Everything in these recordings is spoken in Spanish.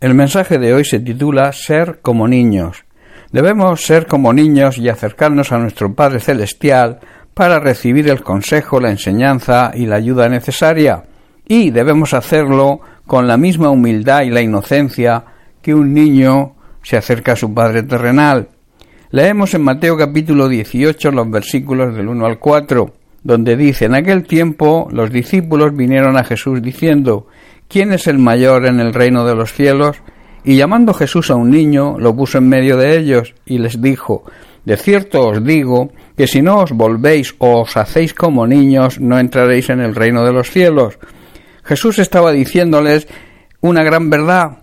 El mensaje de hoy se titula Ser como niños. Debemos ser como niños y acercarnos a nuestro Padre Celestial para recibir el consejo, la enseñanza y la ayuda necesaria, y debemos hacerlo con la misma humildad y la inocencia que un niño se acerca a su Padre terrenal. Leemos en Mateo capítulo 18 los versículos del 1 al 4, donde dice, en aquel tiempo los discípulos vinieron a Jesús diciendo, ¿quién es el mayor en el reino de los cielos? Y llamando Jesús a un niño, lo puso en medio de ellos, y les dijo, De cierto os digo, que si no os volvéis o os hacéis como niños, no entraréis en el reino de los cielos. Jesús estaba diciéndoles una gran verdad,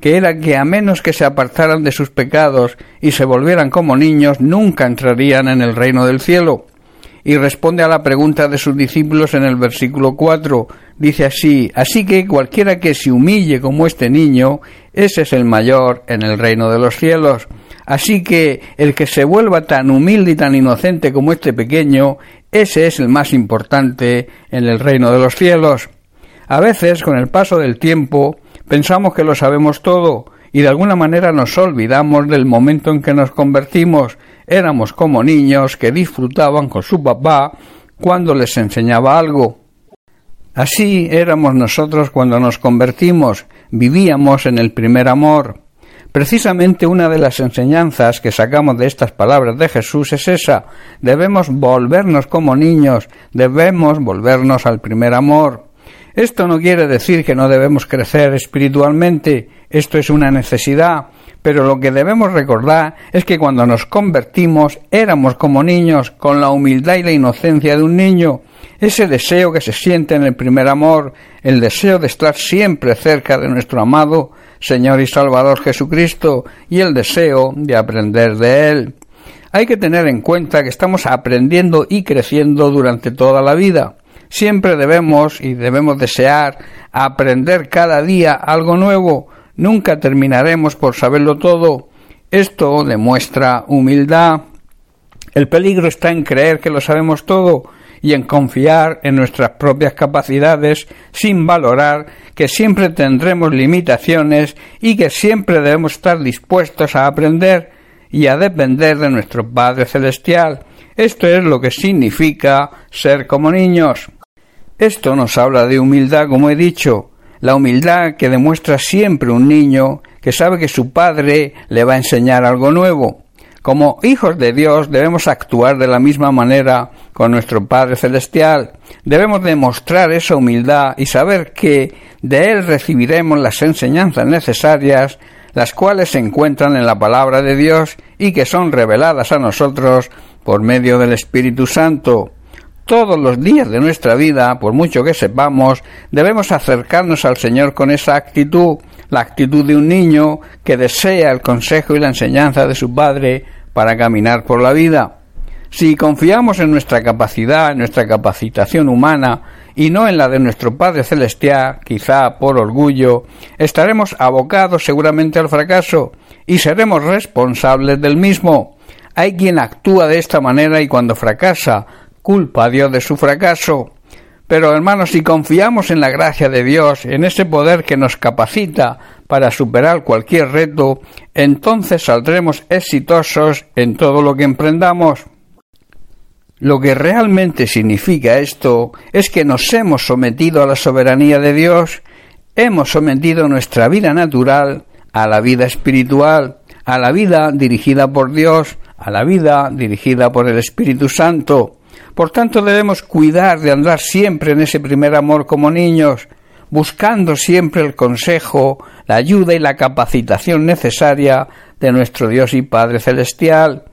que era que a menos que se apartaran de sus pecados y se volvieran como niños, nunca entrarían en el reino del cielo y responde a la pregunta de sus discípulos en el versículo 4. Dice así, así que cualquiera que se humille como este niño, ese es el mayor en el reino de los cielos. Así que el que se vuelva tan humilde y tan inocente como este pequeño, ese es el más importante en el reino de los cielos. A veces, con el paso del tiempo, pensamos que lo sabemos todo, y de alguna manera nos olvidamos del momento en que nos convertimos éramos como niños que disfrutaban con su papá cuando les enseñaba algo. Así éramos nosotros cuando nos convertimos, vivíamos en el primer amor. Precisamente una de las enseñanzas que sacamos de estas palabras de Jesús es esa. Debemos volvernos como niños, debemos volvernos al primer amor. Esto no quiere decir que no debemos crecer espiritualmente, esto es una necesidad, pero lo que debemos recordar es que cuando nos convertimos éramos como niños, con la humildad y la inocencia de un niño, ese deseo que se siente en el primer amor, el deseo de estar siempre cerca de nuestro amado Señor y Salvador Jesucristo y el deseo de aprender de Él. Hay que tener en cuenta que estamos aprendiendo y creciendo durante toda la vida. Siempre debemos y debemos desear aprender cada día algo nuevo, Nunca terminaremos por saberlo todo. Esto demuestra humildad. El peligro está en creer que lo sabemos todo y en confiar en nuestras propias capacidades sin valorar que siempre tendremos limitaciones y que siempre debemos estar dispuestos a aprender y a depender de nuestro Padre Celestial. Esto es lo que significa ser como niños. Esto nos habla de humildad, como he dicho, la humildad que demuestra siempre un niño que sabe que su padre le va a enseñar algo nuevo. Como hijos de Dios debemos actuar de la misma manera con nuestro Padre Celestial. Debemos demostrar esa humildad y saber que de Él recibiremos las enseñanzas necesarias, las cuales se encuentran en la palabra de Dios y que son reveladas a nosotros por medio del Espíritu Santo todos los días de nuestra vida, por mucho que sepamos, debemos acercarnos al Señor con esa actitud, la actitud de un niño que desea el consejo y la enseñanza de su padre para caminar por la vida. Si confiamos en nuestra capacidad, en nuestra capacitación humana, y no en la de nuestro Padre Celestial, quizá por orgullo, estaremos abocados seguramente al fracaso y seremos responsables del mismo. Hay quien actúa de esta manera y cuando fracasa culpa a Dios de su fracaso. Pero hermanos, si confiamos en la gracia de Dios, en ese poder que nos capacita para superar cualquier reto, entonces saldremos exitosos en todo lo que emprendamos. Lo que realmente significa esto es que nos hemos sometido a la soberanía de Dios, hemos sometido nuestra vida natural a la vida espiritual, a la vida dirigida por Dios, a la vida dirigida por el Espíritu Santo. Por tanto, debemos cuidar de andar siempre en ese primer amor como niños, buscando siempre el consejo, la ayuda y la capacitación necesaria de nuestro Dios y Padre Celestial.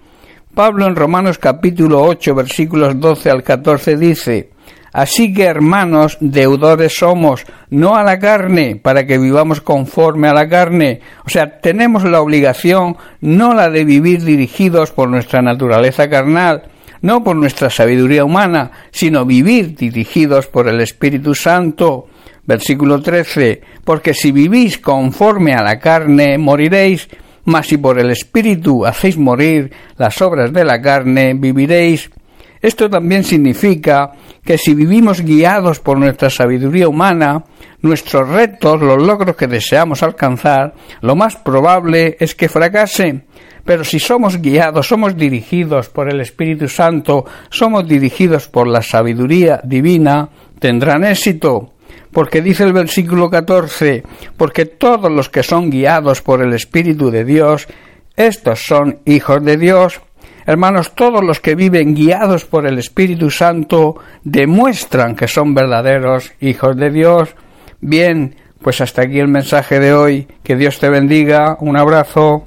Pablo en Romanos capítulo 8 versículos 12 al 14 dice, Así que hermanos, deudores somos, no a la carne, para que vivamos conforme a la carne. O sea, tenemos la obligación, no la de vivir dirigidos por nuestra naturaleza carnal, no por nuestra sabiduría humana, sino vivir dirigidos por el Espíritu Santo. Versículo 13, porque si vivís conforme a la carne, moriréis, mas si por el Espíritu hacéis morir las obras de la carne, viviréis. Esto también significa que si vivimos guiados por nuestra sabiduría humana, nuestros retos, los logros que deseamos alcanzar, lo más probable es que fracasen. Pero si somos guiados, somos dirigidos por el Espíritu Santo, somos dirigidos por la sabiduría divina, tendrán éxito. Porque dice el versículo 14, porque todos los que son guiados por el Espíritu de Dios, estos son hijos de Dios. Hermanos, todos los que viven guiados por el Espíritu Santo demuestran que son verdaderos hijos de Dios. Bien, pues hasta aquí el mensaje de hoy. Que Dios te bendiga. Un abrazo.